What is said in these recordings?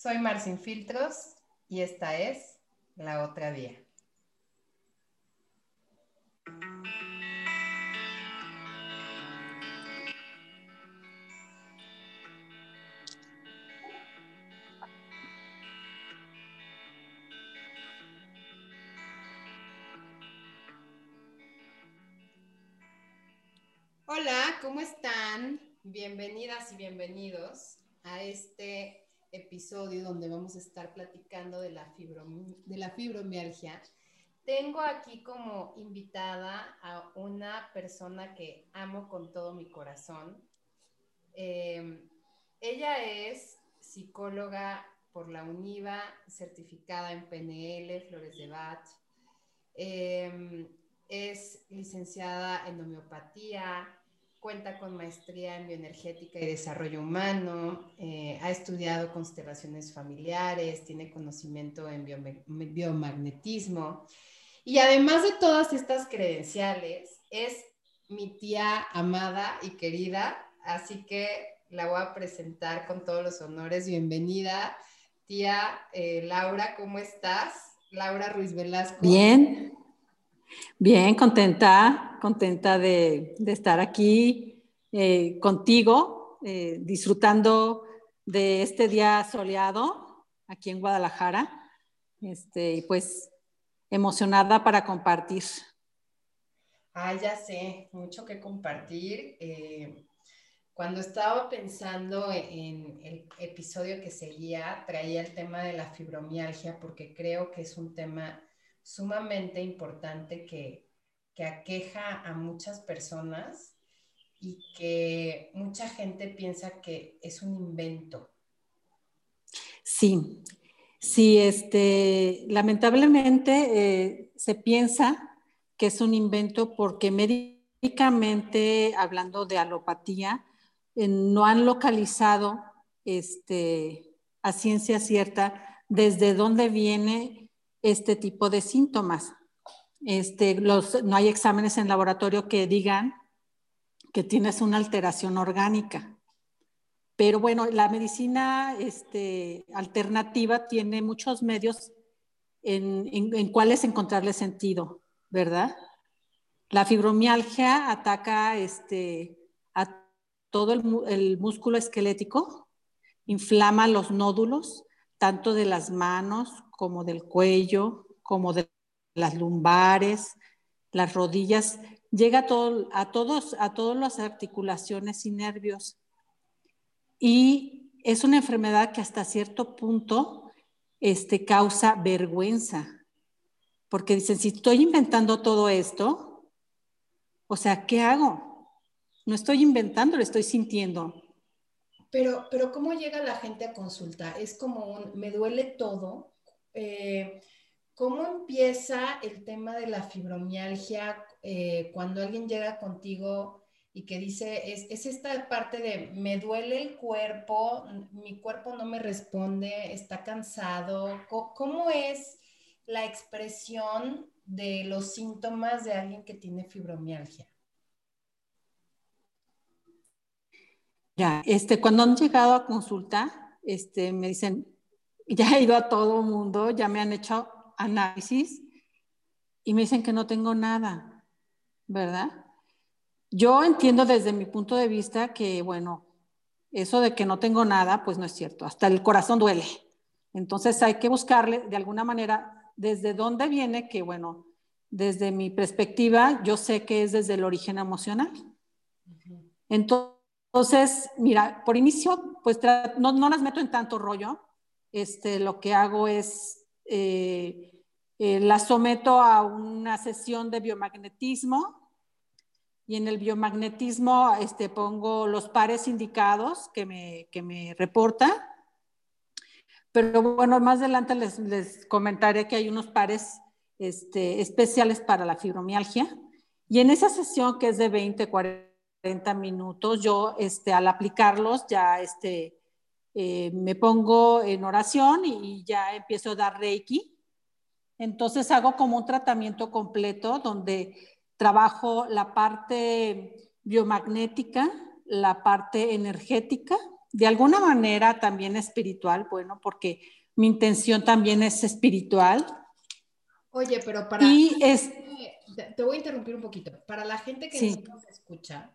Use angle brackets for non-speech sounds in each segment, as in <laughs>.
Soy Marcin Filtros y esta es La Otra Vía. Hola, ¿cómo están? Bienvenidas y bienvenidos a este episodio donde vamos a estar platicando de la, de la fibromialgia. Tengo aquí como invitada a una persona que amo con todo mi corazón. Eh, ella es psicóloga por la UNIVA, certificada en PNL, Flores de Bach. Eh, es licenciada en homeopatía, cuenta con maestría en bioenergética y desarrollo humano, eh, ha estudiado constelaciones familiares, tiene conocimiento en biomagnetismo y además de todas estas credenciales, es mi tía amada y querida, así que la voy a presentar con todos los honores. Bienvenida, tía eh, Laura, ¿cómo estás? Laura Ruiz Velasco. Bien, Bien, contenta, contenta de, estar aquí eh, contigo, eh, disfrutando de este día soleado aquí en Guadalajara. Este, y pues emocionada para compartir. Ah, ya sé, mucho que compartir. Eh, cuando estaba pensando en el episodio que seguía, traía el tema de la fibromialgia porque creo que es un tema sumamente importante que, que aqueja a muchas personas y que mucha gente piensa que es un invento. Sí, sí, este, lamentablemente eh, se piensa que es un invento porque médicamente, hablando de alopatía, eh, no han localizado este, a ciencia cierta desde dónde viene este tipo de síntomas. Este, no hay exámenes en laboratorio que digan que tienes una alteración orgánica. Pero bueno, la medicina este, alternativa tiene muchos medios en, en, cuáles encontrarle sentido, ¿verdad? La fibromialgia ataca este, a todo el, el músculo esquelético, inflama los nódulos, tanto de las manos como del cuello, como de las lumbares, las rodillas, llega a, todo, a, todos, a todas las articulaciones y nervios. Y es una enfermedad que hasta cierto punto este, causa vergüenza, porque dicen, si estoy inventando todo esto, o sea, ¿qué hago? No estoy inventando, lo estoy sintiendo. Pero, pero ¿cómo llega la gente a consultar? Es como un, me duele todo, eh, ¿cómo empieza el tema de la fibromialgia eh, cuando alguien llega contigo y que dice, es, esta parte de, me duele el cuerpo, mi cuerpo no me responde, está cansado? ¿Cómo, es la expresión de los síntomas de alguien que tiene fibromialgia? Ya, este, cuando han llegado a consulta, este, me dicen, ya he ido a todo el mundo, ya me han hecho análisis y me dicen que no tengo nada, ¿verdad? Yo entiendo desde mi punto de vista que, bueno, eso de que no tengo nada, pues no es cierto, hasta el corazón duele. Entonces hay que buscarle de alguna manera desde dónde viene, que bueno, desde mi perspectiva, yo sé que es desde el origen emocional. Entonces, mira, por inicio, pues no, no las meto en tanto rollo, este, lo que hago es, eh, eh, la someto a una sesión de biomagnetismo y en el biomagnetismo este, pongo los pares indicados que me, que me reporta. Pero bueno, más adelante les, les comentaré que hay unos pares este, especiales para la fibromialgia. Y en esa sesión que es de 20, 40 minutos, yo este, al aplicarlos ya este, eh, me pongo en oración y, ya empiezo a dar Reiki. Entonces hago como un tratamiento completo donde trabajo la parte biomagnética, la parte energética de alguna manera también espiritual, bueno, porque mi intención también es espiritual. Oye, pero para... Y es... Te voy a interrumpir un poquito. Para la gente que nos escucha,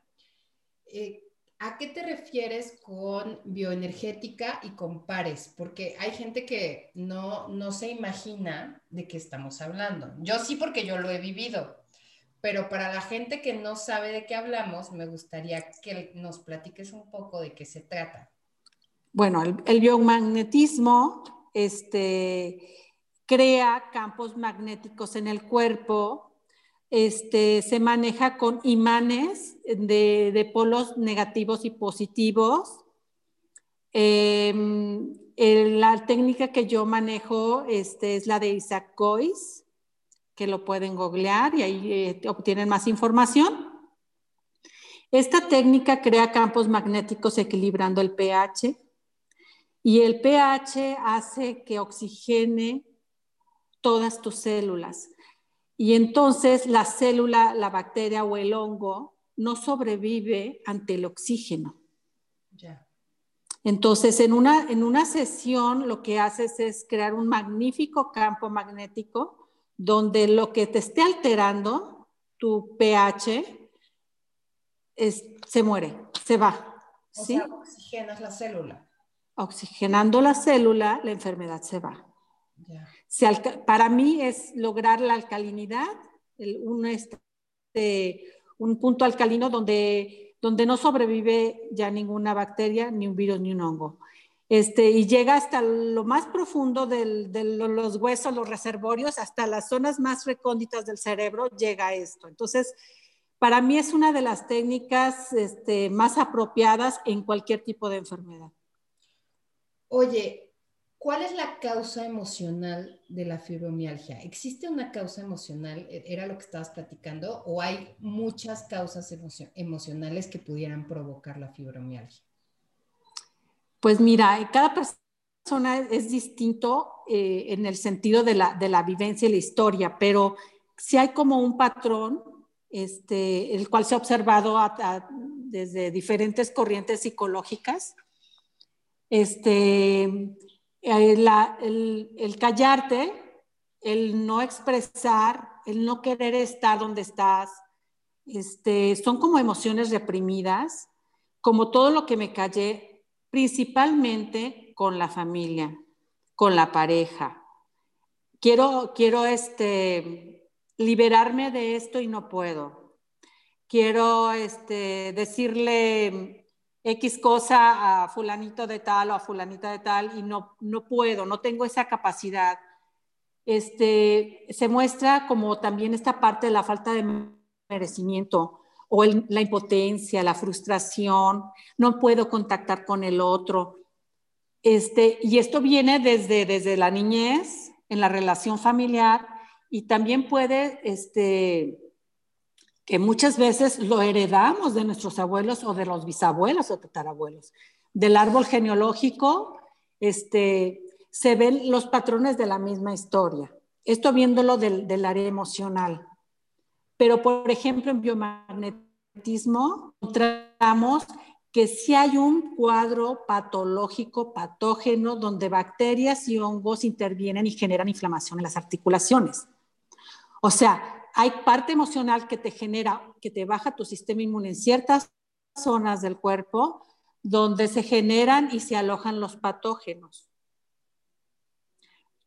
eh, ¿a qué te refieres con bioenergética y con pares? Porque hay gente que no, no se imagina de qué estamos hablando. Yo sí porque yo lo he vivido, pero para la gente que no sabe de qué hablamos, me gustaría que nos platiques un poco de qué se trata. Bueno, el, biomagnetismo este, crea campos magnéticos en el cuerpo, este, se maneja con imanes de, polos negativos y positivos. Em, la técnica que yo manejo este, es la de Isaac Cois que lo pueden googlear y ahí eh, obtienen más información. Esta técnica crea campos magnéticos equilibrando el pH y el pH hace que oxigene todas tus células. Y entonces la célula, la bacteria o el hongo no sobrevive ante el oxígeno. Entonces, en una, en una sesión lo que haces es crear un magnífico campo magnético donde lo que te esté alterando, tu pH, se muere, se va. O sea, oxigenas la célula. Oxigenando la célula, la enfermedad se va. Para mí es lograr la alcalinidad, un, este, un punto alcalino donde, donde no sobrevive ya ninguna bacteria, ni un virus, ni un hongo. Este, y llega hasta lo más profundo de los huesos, los reservorios, hasta las zonas más recónditas del cerebro, llega esto. Entonces, para mí es una de las técnicas este, más apropiadas en cualquier tipo de enfermedad. Oye, ¿cuál es la causa emocional de la fibromialgia? ¿Existe una causa emocional? E, ¿Era lo que estabas platicando? ¿O hay muchas causas emocionales que pudieran provocar la fibromialgia? Pues mira, cada persona es distinto eh, en el sentido de la, de la, vivencia y la historia, pero sí hay como un patrón, este, el cual se ha observado desde diferentes corrientes psicológicas. Este, eh, el, el callarte, el no expresar, el no querer estar donde estás, este, son como emociones reprimidas, como todo lo que me callé principalmente con la familia, con la pareja. Quiero, quiero este, liberarme de esto y no puedo. Quiero este, decirle X cosa a fulanito de tal o a fulanita de tal y no, no puedo, no tengo esa capacidad. Este, se muestra como también esta parte de la falta de merecimiento o la impotencia, la frustración, no puedo contactar con el otro. Este, y esto viene desde, desde la niñez, en la relación familiar, y también puede, este, que muchas veces lo heredamos de nuestros abuelos o de los bisabuelos o tatarabuelos. Del árbol genealógico, este, se ven los patrones de la misma historia. Esto viéndolo del, del área emocional. Pero, por ejemplo, en biomagnetismo encontramos que si hay un cuadro patológico, patógeno, donde bacterias y hongos intervienen y generan inflamación en las articulaciones. O sea, hay parte emocional que te genera, que te baja tu sistema inmune en ciertas zonas del cuerpo, donde se generan y se alojan los patógenos.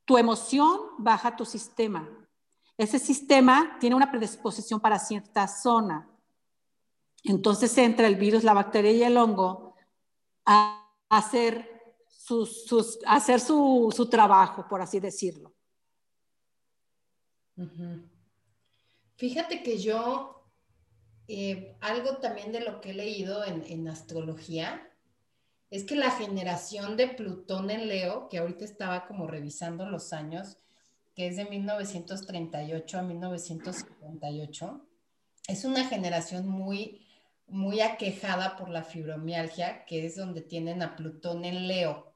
Tu emoción baja tu sistema, ese sistema tiene una predisposición para cierta zona. Entonces entra el virus, la bacteria y el hongo a hacer, su, trabajo, por así decirlo. Fíjate que yo, eh, algo también de lo que he leído en, en astrología, es que la generación de Plutón en Leo, que ahorita estaba como revisando los años, que es de 1938 a 1958, es una generación muy, muy aquejada por la fibromialgia, que es donde tienen a Plutón en Leo.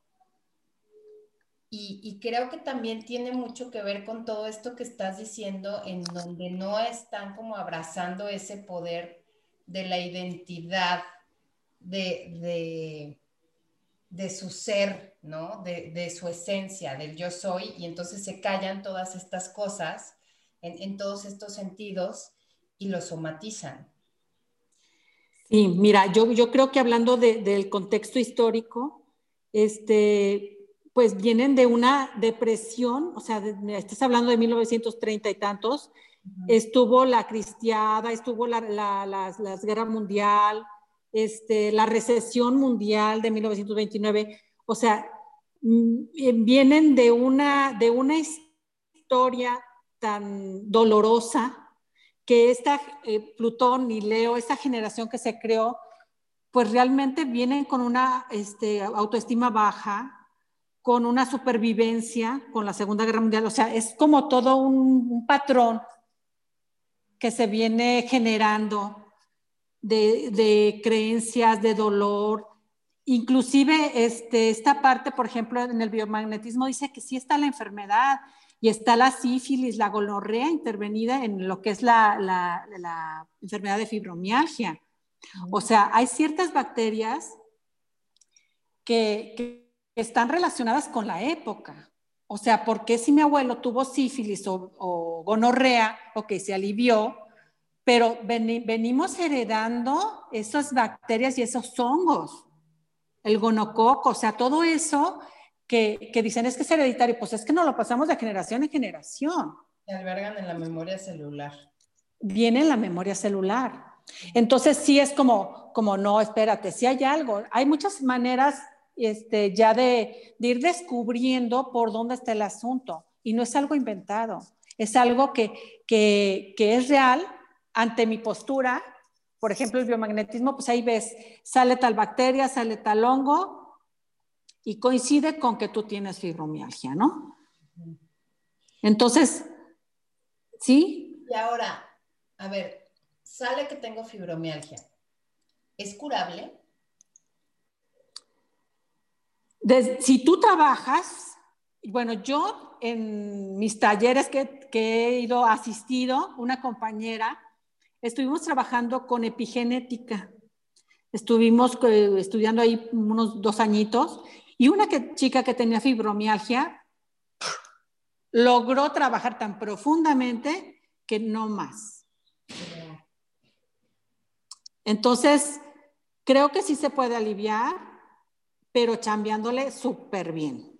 Y, creo que también tiene mucho que ver con todo esto que estás diciendo, en donde no están como abrazando ese poder de la identidad, de, de de su ser, ¿no? De, su esencia, del yo soy, y entonces se callan todas estas cosas en, todos estos sentidos y lo somatizan. Sí, mira, yo, yo creo que hablando del contexto histórico, este, pues vienen de una depresión, o sea, estás hablando de 1930 y tantos, estuvo la cristiada, estuvo la, la, la, guerra mundial, este, la recesión mundial de 1929, o sea, mm, vienen de una, de una historia tan dolorosa que esta eh, Plutón y Leo, esta generación que se creó, pues realmente vienen con una este, autoestima baja, con una supervivencia con la Segunda Guerra Mundial. O sea, es como todo un, patrón que se viene generando de, creencias, de dolor. Inclusive este, esta parte, por ejemplo, en el biomagnetismo dice que sí está la enfermedad y está la sífilis, la gonorrea intervenida en lo que es la, la enfermedad de fibromialgia. O sea, hay ciertas bacterias que, están relacionadas con la época. O sea, ¿por qué si mi abuelo tuvo sífilis o, gonorrea, ok, se alivió, pero venimos heredando esas bacterias y esos hongos, el gonococo, o sea, todo eso que, que, dicen es que es hereditario, pues es que no lo pasamos de generación en generación. Se albergan en la memoria celular. Viene en la memoria celular. Entonces sí es como, como no, espérate, si hay algo. Hay muchas maneras este, ya de, ir descubriendo por dónde está el asunto. Y no es algo inventado, es algo que, que, que es real ante mi postura. Por ejemplo, el biomagnetismo, pues ahí ves, sale tal bacteria, sale tal hongo y coincide con que tú tienes fibromialgia, ¿no? Entonces, ¿sí? Y ahora, a ver, sale que tengo fibromialgia. ¿Es curable? Si tú trabajas, bueno, yo en mis talleres que, he ido asistido, una compañera, estuvimos trabajando con epigenética. Estuvimos eh, estudiando ahí unos dos añitos y una chica que tenía fibromialgia logró trabajar tan profundamente que no más. Entonces, creo que sí se puede aliviar, pero chambeándole súper bien.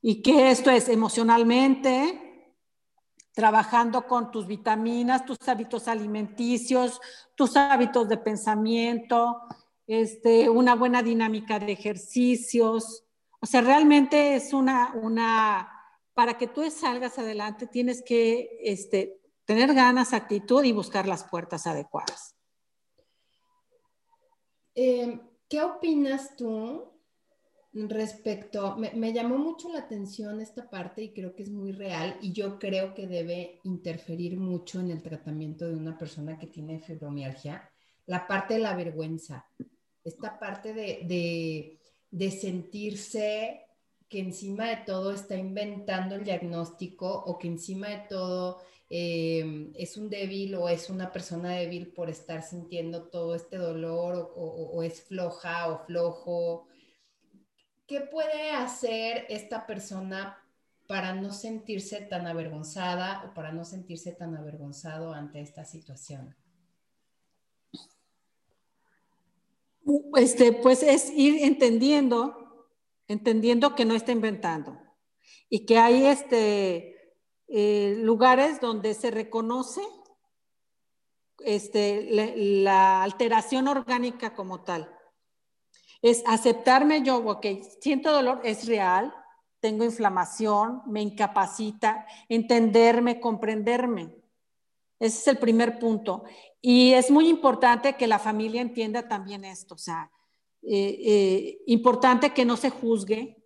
Y que esto es emocionalmente, trabajando con tus vitaminas, tus hábitos alimenticios, tus hábitos de pensamiento, este, una buena dinámica de ejercicios. O sea, realmente es una, una, para que tú salgas adelante tienes que este, tener ganas, actitud y buscar las puertas adecuadas. Em, ¿Qué opinas tú respecto, me, llamó mucho la atención esta parte y creo que es muy real y yo creo que debe interferir mucho en el tratamiento de una persona que tiene fibromialgia, la parte de la vergüenza, esta parte de, de sentirse que encima de todo está inventando el diagnóstico o que encima de todo Em, es un débil o es una persona débil por estar sintiendo todo este dolor o, es floja o flojo. ¿Qué puede hacer esta persona para no sentirse tan avergonzada o para no sentirse tan avergonzado ante esta situación? Este, pues es ir entendiendo, entendiendo que no está inventando y que hay este, eh, lugares donde se reconoce este, la, alteración orgánica como tal. Es aceptarme yo, ok, siento dolor, es real, tengo inflamación, me incapacita, entenderme, comprenderme. Ese es el primer punto. Y es muy importante que la familia entienda también esto, o sea, eh, eh, importante que no se juzgue,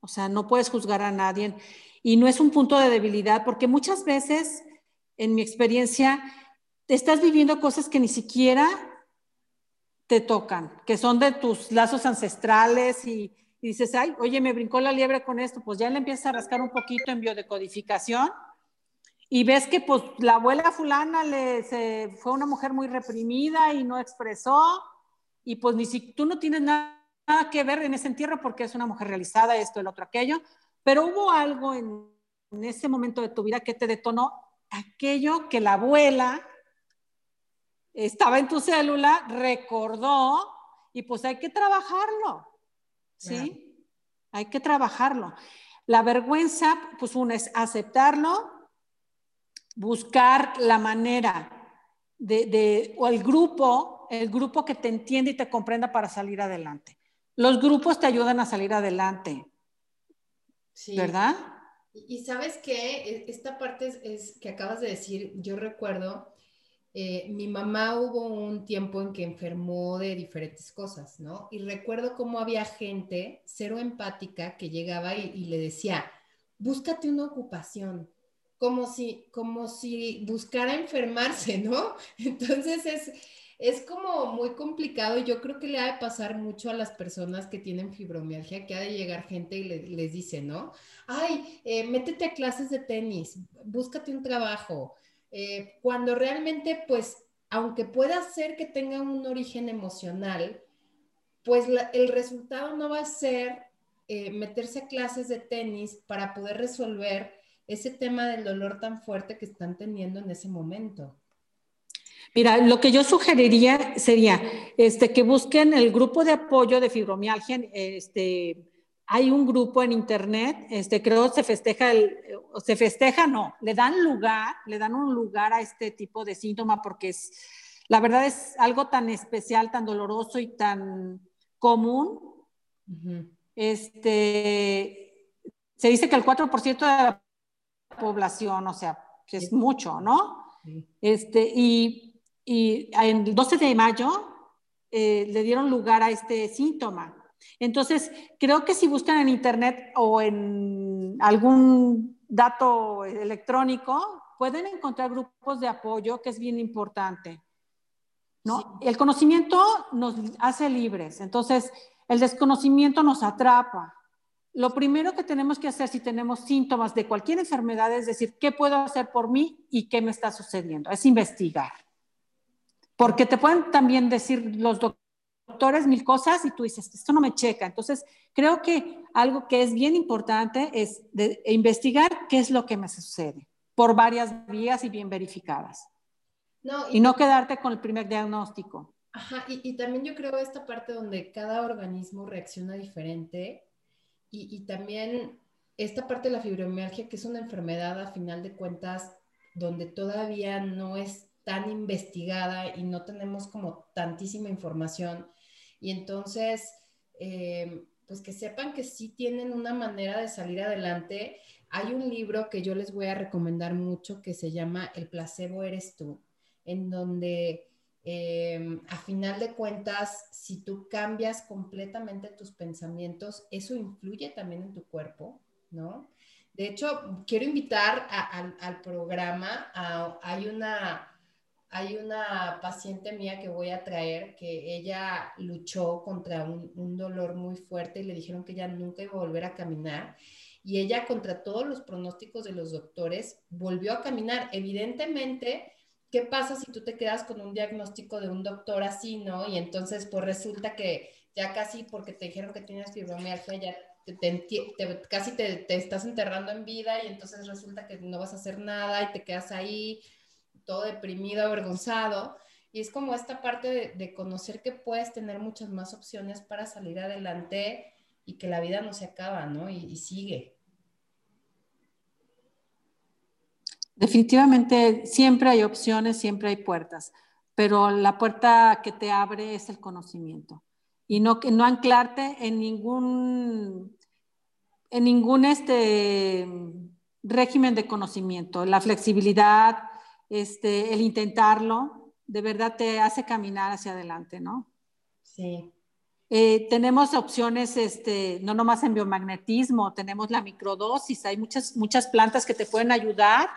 o sea, no puedes juzgar a nadie y no es un punto de debilidad, porque muchas veces, en mi experiencia, estás viviendo cosas que ni siquiera te tocan, que son de tus lazos ancestrales y, dices, ay, oye, me brincó la liebre con esto, pues ya le empiezas a rascar un poquito en biodecodificación y ves que pues la abuela fulana le, se, fue una mujer muy reprimida y no expresó y pues ni si tú no tienes nada nada que ver en ese entierro porque es una mujer realizada, esto, el otro, aquello, pero hubo algo en, en ese momento de tu vida que te detonó aquello que la abuela estaba en tu célula, recordó y pues hay que trabajarlo, ¿sí? Hay que trabajarlo. La vergüenza, pues uno es aceptarlo, buscar la manera de, o el grupo, el grupo que te entiende y te comprenda para salir adelante. Los grupos te ayudan a salir adelante. Sí. ¿Verdad? Y, sabes que esta parte es, que acabas de decir, yo recuerdo, eh, mi mamá hubo un tiempo en que enfermó de diferentes cosas, ¿no? Y recuerdo cómo había gente cero empática que llegaba y, y le decía, búscate una ocupación, como si, como si buscara enfermarse, ¿no? <laughs> Entonces es, es como muy complicado y yo creo que le ha de pasar mucho a las personas que tienen fibromialgia, que ha de llegar gente y les dice, ¿no? Ay, eh, métete a clases de tenis, búscate un trabajo. Eh, cuando realmente, pues, aunque pueda ser que tenga un origen emocional, pues el resultado no va a ser eh, meterse a clases de tenis para poder resolver ese tema del dolor tan fuerte que están teniendo en ese momento? Mira, lo que yo sugeriría sería este, que busquen el grupo de apoyo de fibromialgia. Este, hay un grupo en internet, este, creo se festeja, el, se festeja, no, le dan lugar, le dan un lugar a este tipo de síntoma porque es, la verdad es algo tan especial, tan doloroso y tan común. Este, se dice que el 4% de la población, o sea, es mucho, ¿no? Este, y, y el 12 de mayo eh, le dieron lugar a este síntoma. Entonces, creo que si buscan en internet o en algún dato electrónico, pueden encontrar grupos de apoyo, que es bien importante. ¿no? El conocimiento nos hace libres, entonces el desconocimiento nos atrapa. Lo primero que tenemos que hacer si tenemos síntomas de cualquier enfermedad es decir, ¿qué puedo hacer por mí y qué me está sucediendo? Es investigar. Porque te pueden también decir los doctores mil cosas y tú dices, esto no me checa. Entonces, creo que algo que es bien importante es investigar qué es lo que me sucede por varias vías y bien verificadas. y, no quedarte con el primer diagnóstico. Ajá, y, y también yo creo esta parte donde cada organismo reacciona diferente y, también esta parte de la fibromialgia, que es una enfermedad a final de cuentas donde todavía no es tan investigada y no tenemos como tantísima información. Y entonces, eh, pues que sepan que sí tienen una manera de salir adelante. Hay un libro que yo les voy a recomendar mucho que se llama El placebo eres tú, en donde Em, a final de cuentas, si tú cambias completamente tus pensamientos, eso influye también en tu cuerpo, ¿no? De hecho, quiero invitar al programa, hay, una, hay una paciente mía que voy a traer que ella luchó contra un, dolor muy fuerte y le dijeron que ya nunca iba a volver a caminar y ella contra todos los pronósticos de los doctores volvió a caminar. Evidentemente, ¿qué pasa si tú te quedas con un diagnóstico de un doctor así, ¿no? Y entonces, pues resulta que ya casi porque te dijeron que tienes fibromialgia, ya casi te, estás enterrando en vida y entonces resulta que no vas a hacer nada y te quedas ahí todo deprimido, avergonzado. Y es como esta parte de, conocer que puedes tener muchas más opciones para salir adelante y que la vida no se acaba, ¿no? y sigue. Definitivamente siempre hay opciones, siempre hay puertas, pero la puerta que te abre es el conocimiento y no, no anclarte en ningún, en ningún este, régimen de conocimiento. La flexibilidad, este, el intentarlo, de verdad te hace caminar hacia adelante, ¿no? Sí. Eh, tenemos opciones, este, no nomás en biomagnetismo, tenemos la microdosis, hay muchas, muchas plantas que te pueden ayudar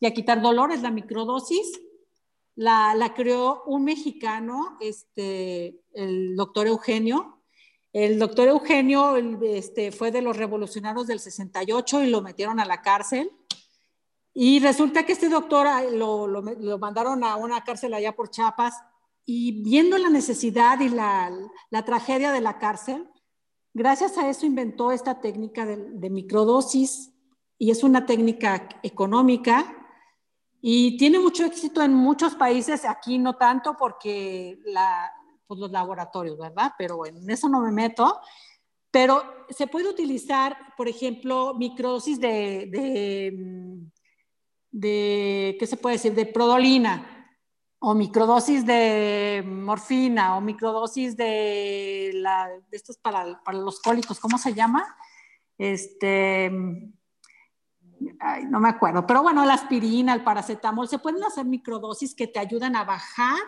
y a quitar dolores. La microdosis la, la creó un mexicano, este, el doctor Eugenio. El doctor Eugenio este, fue de los revolucionarios del 68 y lo metieron a la cárcel. Y resulta que este doctor lo, lo, lo mandaron a una cárcel allá por Chiapas y viendo la necesidad y la, la, tragedia de la cárcel, gracias a eso inventó esta técnica de, de microdosis y es una técnica económica y tiene mucho éxito en muchos países, aquí no tanto porque la, pues los laboratorios, ¿verdad? Pero en eso no me meto. Pero se puede utilizar, por ejemplo, microdosis de, de, de, ¿qué se puede decir? De prodolina, o microdosis de morfina, o microdosis de, la, de estos para, para los cólicos, ¿cómo se llama? Este, no me acuerdo, pero bueno, la aspirina, el paracetamol, se pueden hacer microdosis que te ayudan a bajar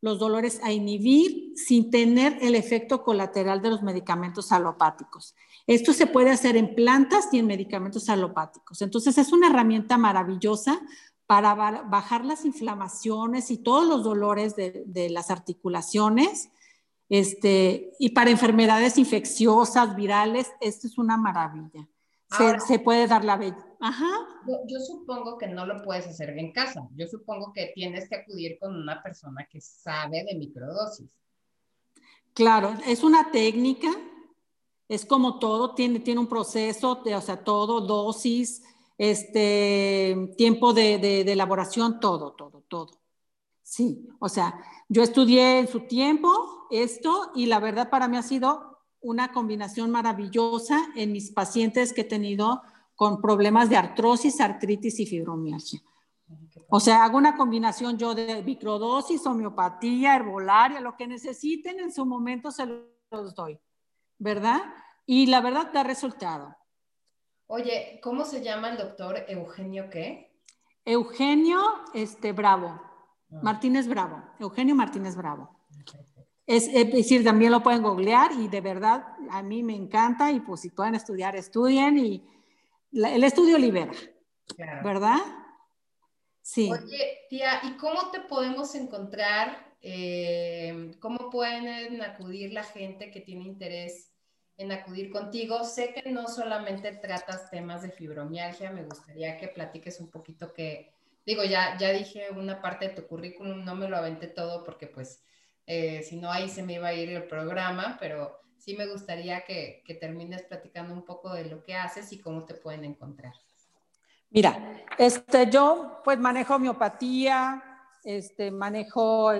los dolores a inhibir sin tener el efecto colateral de los medicamentos alopáticos. Esto se puede hacer en plantas y en medicamentos alopáticos. Entonces es una herramienta maravillosa para bajar las inflamaciones y todos los dolores de, las articulaciones. Este, y para enfermedades infecciosas, virales, esto es una maravilla. Se, puede dar la bella. Ajá. Yo, supongo que no lo puedes hacer en casa. Yo supongo que tienes que acudir con una persona que sabe de microdosis. Claro, es una técnica, es como todo, tiene, tiene un proceso, o sea, todo, dosis, este, tiempo de, de, de elaboración, todo, todo, todo. Sí, o sea, yo estudié en su tiempo esto y la verdad para mí ha sido una combinación maravillosa en mis pacientes que he tenido con problemas de artrosis, artritis y fibromialgia. O sea, hago una combinación yo de microdosis, homeopatía, herbolaria, lo que necesiten en su momento se los doy, ¿verdad? Y la verdad da resultado. Oye, ¿cómo se llama el doctor Eugenio qué? Eugenio este, Bravo, ah. Martínez Bravo, Eugenio Martínez Bravo. Es, decir, también lo pueden googlear y de verdad a mí me encanta y pues si pueden estudiar, estudien y el estudio libera, ¿verdad? Sí. Oye, tía, ¿y cómo te podemos encontrar? Eh, ¿Cómo pueden acudir la gente que tiene interés en acudir contigo? Sé que no solamente tratas temas de fibromialgia, me gustaría que platiques un poquito que, digo, ya, ya dije una parte de tu currículum, no me lo aventé todo porque pues eh, si no, ahí se me iba a ir el programa, pero sí me gustaría que, que, termines platicando un poco de lo que haces y cómo te pueden encontrar. Mira, este, yo pues manejo homeopatía, este, manejo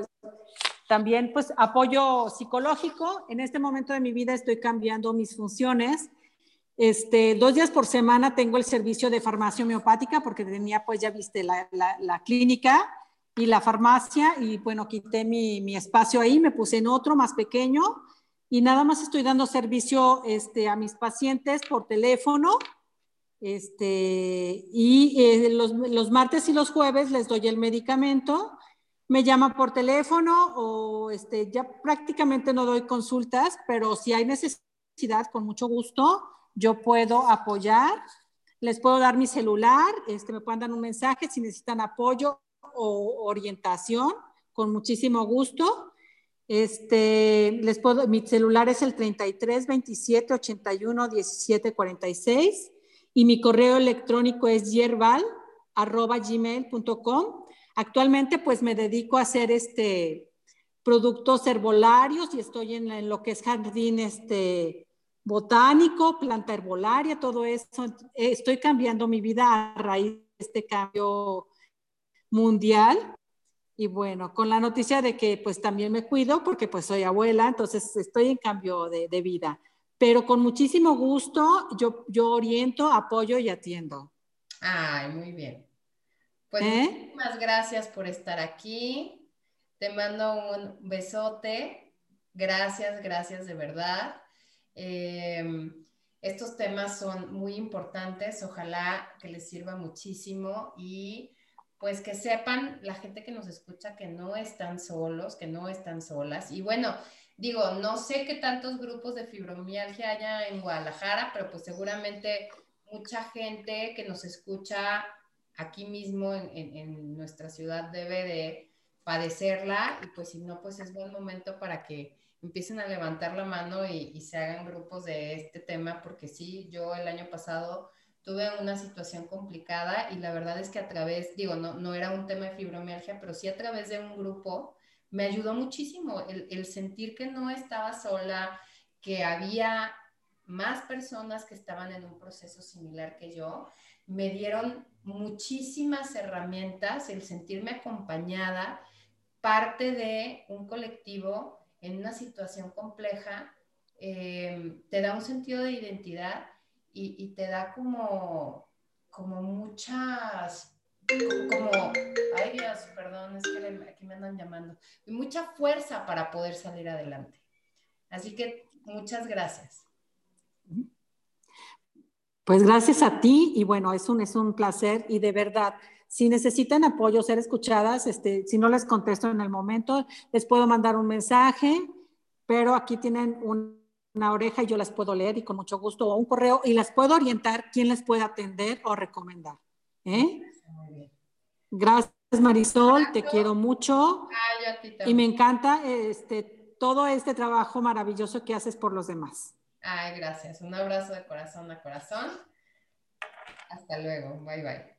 también pues apoyo psicológico. En este momento de mi vida estoy cambiando mis funciones. Este, dos días por semana tengo el servicio de farmacia homeopática porque tenía pues ya viste la, la, la clínica y la farmacia y bueno, quité mi, mi, espacio ahí, me puse en otro más pequeño y nada más estoy dando servicio este, a mis pacientes por teléfono. Este, y eh, los, los, martes y los jueves les doy el medicamento, me llaman por teléfono o este, ya prácticamente no doy consultas, pero si hay necesidad, con mucho gusto, yo puedo apoyar. Les puedo dar mi celular, este, me pueden dar un mensaje si necesitan apoyo o orientación, con muchísimo gusto. Este, les puedo, mi celular es el 33 27 81 17 46 y mi correo electrónico es yerbal arroba gmail.com. Actualmente pues me dedico a hacer este productos herbolarios y estoy en, en, lo que es jardín este botánico, planta herbolaria, todo eso. Estoy cambiando mi vida a raíz de este cambio mundial. Y bueno, con la noticia de que pues también me cuido porque pues soy abuela, entonces estoy en cambio de, de vida. Pero con muchísimo gusto yo, yo oriento, apoyo y atiendo. Ay, muy bien. Pues ¿Eh? muchísimas gracias por estar aquí. Te mando un besote. Gracias, gracias de verdad. Em, estos temas son muy importantes. Ojalá que les sirva muchísimo y pues que sepan la gente que nos escucha que no están solos, que no están solas. Y bueno, digo, no sé qué tantos grupos de fibromialgia haya en Guadalajara, pero pues seguramente mucha gente que nos escucha aquí mismo en, nuestra ciudad debe de padecerla y pues si no, pues es buen momento para que empiecen a levantar la mano y, y se hagan grupos de este tema, porque sí, yo el año pasado tuve una situación complicada y la verdad es que a través, digo, no, no era un tema de fibromialgia, pero sí a través de un grupo me ayudó muchísimo el, sentir que no estaba sola, que había más personas que estaban en un proceso similar que yo, me dieron muchísimas herramientas, el sentirme acompañada, parte de un colectivo en una situación compleja, eh, te da un sentido de identidad y, te da como, como muchas, como, ay Dios, perdón, es que aquí me andan llamando, y mucha fuerza para poder salir adelante. Así que muchas gracias. Pues gracias a ti y bueno, es un, es un placer y de verdad, si necesitan apoyo, ser escuchadas, este, si no les contesto en el momento, les puedo mandar un mensaje, pero aquí tienen una oreja y yo las puedo leer y con mucho gusto, o un correo y las puedo orientar quién les puede atender o recomendar. ¿eh? Gracias Marisol, te quiero mucho y me encanta este, todo este trabajo maravilloso que haces por los demás. Ay, gracias. Un abrazo de corazón a corazón. Hasta luego. Bye bye.